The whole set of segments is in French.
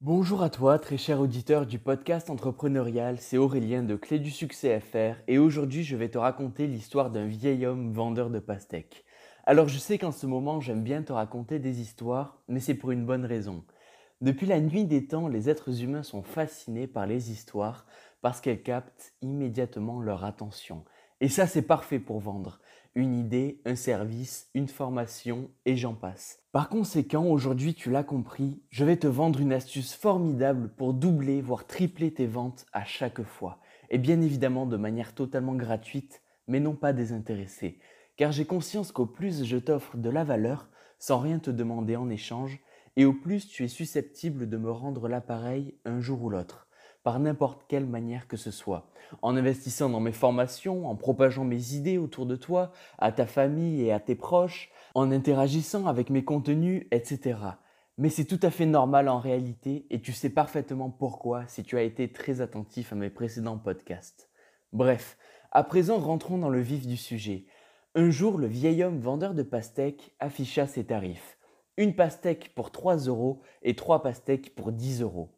Bonjour à toi, très cher auditeur du podcast entrepreneurial, c'est Aurélien de Clé du Succès FR et aujourd'hui je vais te raconter l'histoire d'un vieil homme vendeur de pastèques. Alors je sais qu'en ce moment j'aime bien te raconter des histoires, mais c'est pour une bonne raison. Depuis la nuit des temps, les êtres humains sont fascinés par les histoires parce qu'elles captent immédiatement leur attention. Et ça c'est parfait pour vendre une idée, un service, une formation et j'en passe. Par conséquent, aujourd'hui tu l'as compris, je vais te vendre une astuce formidable pour doubler, voire tripler tes ventes à chaque fois. Et bien évidemment de manière totalement gratuite, mais non pas désintéressée. Car j'ai conscience qu'au plus je t'offre de la valeur, sans rien te demander en échange, et au plus tu es susceptible de me rendre l'appareil un jour ou l'autre n'importe quelle manière que ce soit, en investissant dans mes formations, en propageant mes idées autour de toi, à ta famille et à tes proches, en interagissant avec mes contenus, etc. Mais c'est tout à fait normal en réalité et tu sais parfaitement pourquoi si tu as été très attentif à mes précédents podcasts. Bref, à présent rentrons dans le vif du sujet. Un jour, le vieil homme vendeur de pastèques afficha ses tarifs. Une pastèque pour 3 euros et trois pastèques pour 10 euros.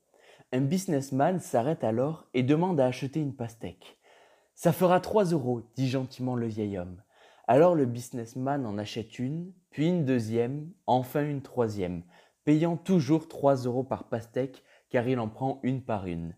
Un businessman s'arrête alors et demande à acheter une pastèque. Ça fera 3 euros, dit gentiment le vieil homme. Alors le businessman en achète une, puis une deuxième, enfin une troisième, payant toujours 3 euros par pastèque car il en prend une par une.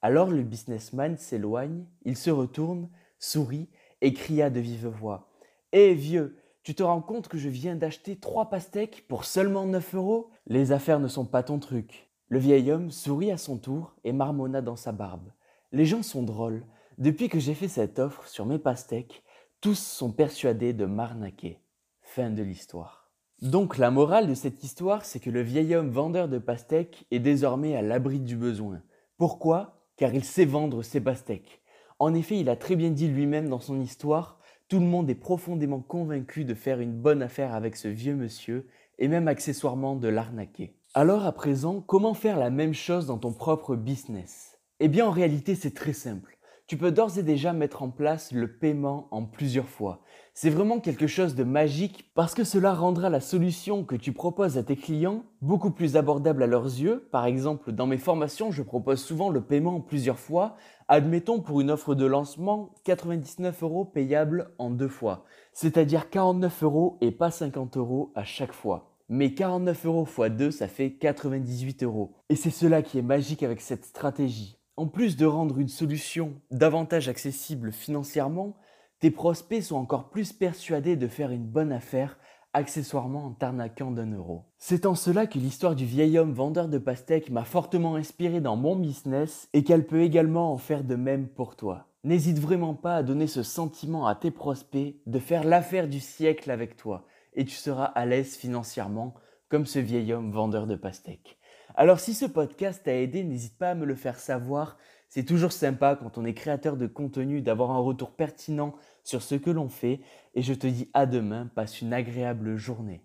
Alors le businessman s'éloigne, il se retourne, sourit et cria de vive voix. Hé vieux, tu te rends compte que je viens d'acheter trois pastèques pour seulement 9 euros? Les affaires ne sont pas ton truc. Le vieil homme sourit à son tour et marmonna dans sa barbe. Les gens sont drôles. Depuis que j'ai fait cette offre sur mes pastèques, tous sont persuadés de m'arnaquer. Fin de l'histoire. Donc la morale de cette histoire, c'est que le vieil homme vendeur de pastèques est désormais à l'abri du besoin. Pourquoi? Car il sait vendre ses pastèques. En effet, il a très bien dit lui-même dans son histoire, tout le monde est profondément convaincu de faire une bonne affaire avec ce vieux monsieur et même accessoirement de l'arnaquer. Alors à présent, comment faire la même chose dans ton propre business? Eh bien en réalité c'est très simple. Tu peux d'ores et déjà mettre en place le paiement en plusieurs fois. C'est vraiment quelque chose de magique parce que cela rendra la solution que tu proposes à tes clients beaucoup plus abordable à leurs yeux. Par exemple, dans mes formations, je propose souvent le paiement en plusieurs fois. Admettons pour une offre de lancement 99 euros payable en deux fois, c'est-à-dire 49 euros et pas 50 euros à chaque fois. Mais 49 euros x 2, ça fait 98 euros. Et c'est cela qui est magique avec cette stratégie. En plus de rendre une solution davantage accessible financièrement, tes prospects sont encore plus persuadés de faire une bonne affaire accessoirement en t'arnaquant d'un euro. C'est en cela que l'histoire du vieil homme vendeur de pastèques m'a fortement inspiré dans mon business et qu'elle peut également en faire de même pour toi. N'hésite vraiment pas à donner ce sentiment à tes prospects de faire l'affaire du siècle avec toi et tu seras à l'aise financièrement comme ce vieil homme vendeur de pastèques. Alors si ce podcast t'a aidé, n'hésite pas à me le faire savoir. C'est toujours sympa quand on est créateur de contenu d'avoir un retour pertinent sur ce que l'on fait et je te dis à demain, passe une agréable journée.